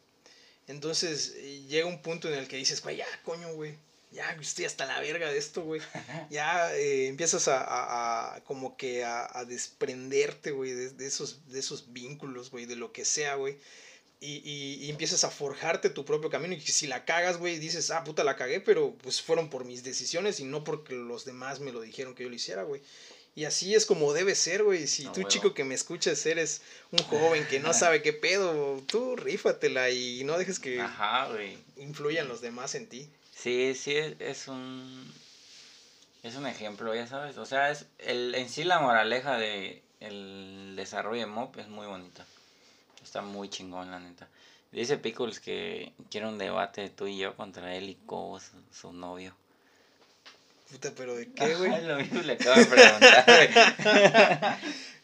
Entonces eh, llega un punto en el que dices, güey, ya, coño, güey. Ya estoy hasta la verga de esto, güey. Ya eh, empiezas a, a, como que a, a desprenderte, güey, de, de, esos, de esos vínculos, güey, de lo que sea, güey. Y, y, y, empiezas a forjarte tu propio camino. Y si la cagas, güey, dices, ah, puta, la cagué, pero pues fueron por mis decisiones y no porque los demás me lo dijeron que yo lo hiciera, güey. Y así es como debe ser, güey. Si no, tú, chico que me escuchas, eres un joven que no sabe qué pedo, tú rífatela y no dejes que Ajá, influyan los demás en ti. Sí, sí, es un. Es un ejemplo, ya sabes. O sea, es el, en sí la moraleja de el desarrollo de MOP es muy bonita. Está muy chingón, la neta. Dice Pickles que quiere un debate tú y yo contra él y Cobo, su, su novio. Puta, pero ¿de qué, güey? Lo mismo le acabo de preguntar, güey.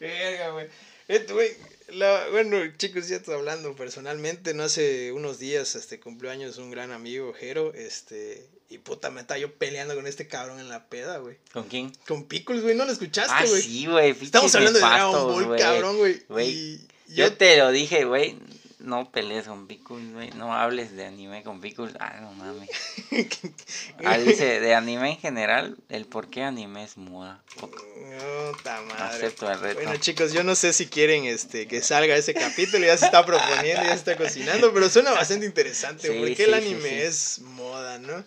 Verga, güey. Esto, güey. La, bueno, chicos, ya estoy hablando personalmente, no hace unos días, este, cumpleaños un gran amigo, Jero, este, y puta, me estaba yo peleando con este cabrón en la peda, güey. ¿Con quién? Con Pickles, güey, ¿no lo escuchaste, güey? Ah, sí, güey. Estamos hablando de Dragon Ball, cabrón, güey. Yo, yo te lo dije, güey, no pelees con Pickles, güey. No hables de anime con Pickles. Ah, no mames. ah, dice, de anime en general, el por qué anime es moda. Puta madre. Acepto el reto. Bueno, chicos, yo no sé si quieren este que salga ese capítulo. Ya se está proponiendo, ya se está cocinando. Pero suena bastante interesante. Sí, ¿Por qué sí, el anime sí, es moda, no?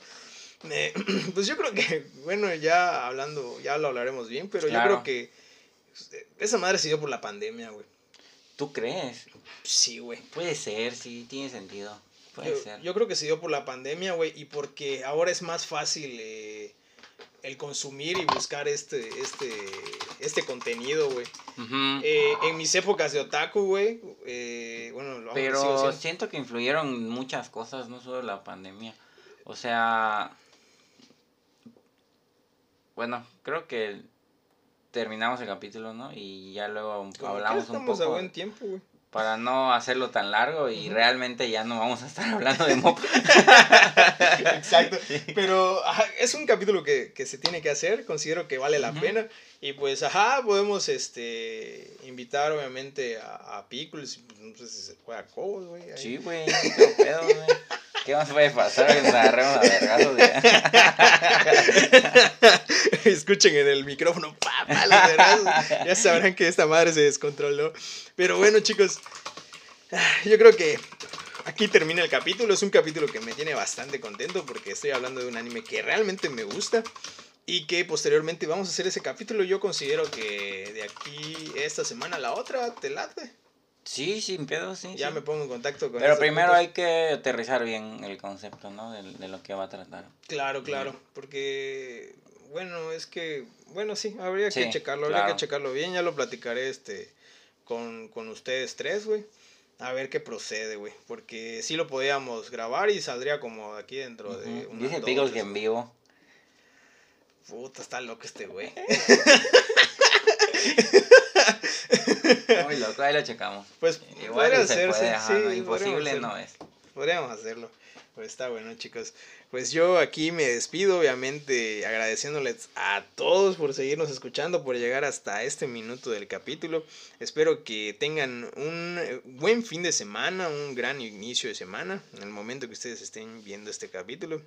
Eh, pues yo creo que, bueno, ya hablando, ya lo hablaremos bien. Pero claro. yo creo que esa madre se dio por la pandemia, güey. ¿Tú crees? Sí, güey. Puede ser, sí, tiene sentido. Puede yo, ser. Yo creo que se dio por la pandemia, güey, y porque ahora es más fácil eh, el consumir y buscar este, este, este contenido, güey. Uh -huh. eh, en mis épocas de otaku, güey, eh, bueno, lo Pero siento que influyeron muchas cosas, no solo la pandemia. O sea, bueno, creo que terminamos el capítulo, ¿no? Y ya luego hablamos un poco. a buen tiempo, güey. Para no hacerlo tan largo y uh -huh. realmente ya no vamos a estar hablando de Mop. Exacto. Pero ajá, es un capítulo que, que, se tiene que hacer, considero que vale la uh -huh. pena. Y pues, ajá, podemos este invitar obviamente a, a Pickles, no sé si se juega Cobos, güey. Sí, güey, qué pedo, güey. ¿Qué más puede pasar? Que nos agarremos a vergasos. Escuchen en el micrófono, papá, los vergazos. Ya sabrán que esta madre se descontroló. Pero bueno, chicos, yo creo que aquí termina el capítulo. Es un capítulo que me tiene bastante contento porque estoy hablando de un anime que realmente me gusta. Y que posteriormente vamos a hacer ese capítulo. Yo considero que de aquí, esta semana a la otra, te late. Sí, sin pedo, sí. Ya sí. me pongo en contacto con Pero primero puntos. hay que aterrizar bien el concepto, ¿no? De, de, lo que va a tratar. Claro, claro. Porque, bueno, es que, bueno, sí, habría sí, que checarlo, habría que checarlo bien. Ya lo platicaré este con, con ustedes tres, güey. A ver qué procede, güey. Porque sí lo podíamos grabar y saldría como aquí dentro uh -huh. de... Dice Pigos que en vivo. Puta, está loco este güey. Muy loco, ahí lo checamos. Pues igual podría hacerse, puede, ajá, sí, no, imposible no es. Podríamos hacerlo. Pues está bueno, chicos. Pues yo aquí me despido, obviamente agradeciéndoles a todos por seguirnos escuchando, por llegar hasta este minuto del capítulo. Espero que tengan un buen fin de semana, un gran inicio de semana, en el momento que ustedes estén viendo este capítulo.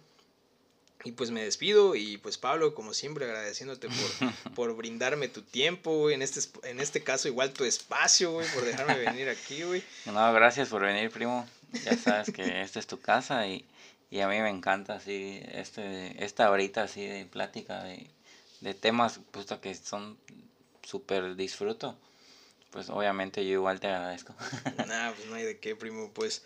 Y pues me despido y pues Pablo, como siempre, agradeciéndote por, por brindarme tu tiempo, güey. En este, en este caso igual tu espacio, güey, por dejarme venir aquí, güey. No, gracias por venir, primo. Ya sabes que esta es tu casa y, y a mí me encanta así, este, esta horita así de plática de, de temas puesto que son súper disfruto. Pues obviamente yo igual te agradezco. Nah, pues no hay de qué, primo. Pues,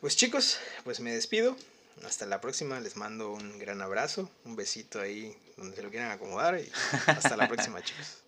pues chicos, pues me despido hasta la próxima, les mando un gran abrazo, un besito ahí donde se lo quieran acomodar y hasta la próxima chicos.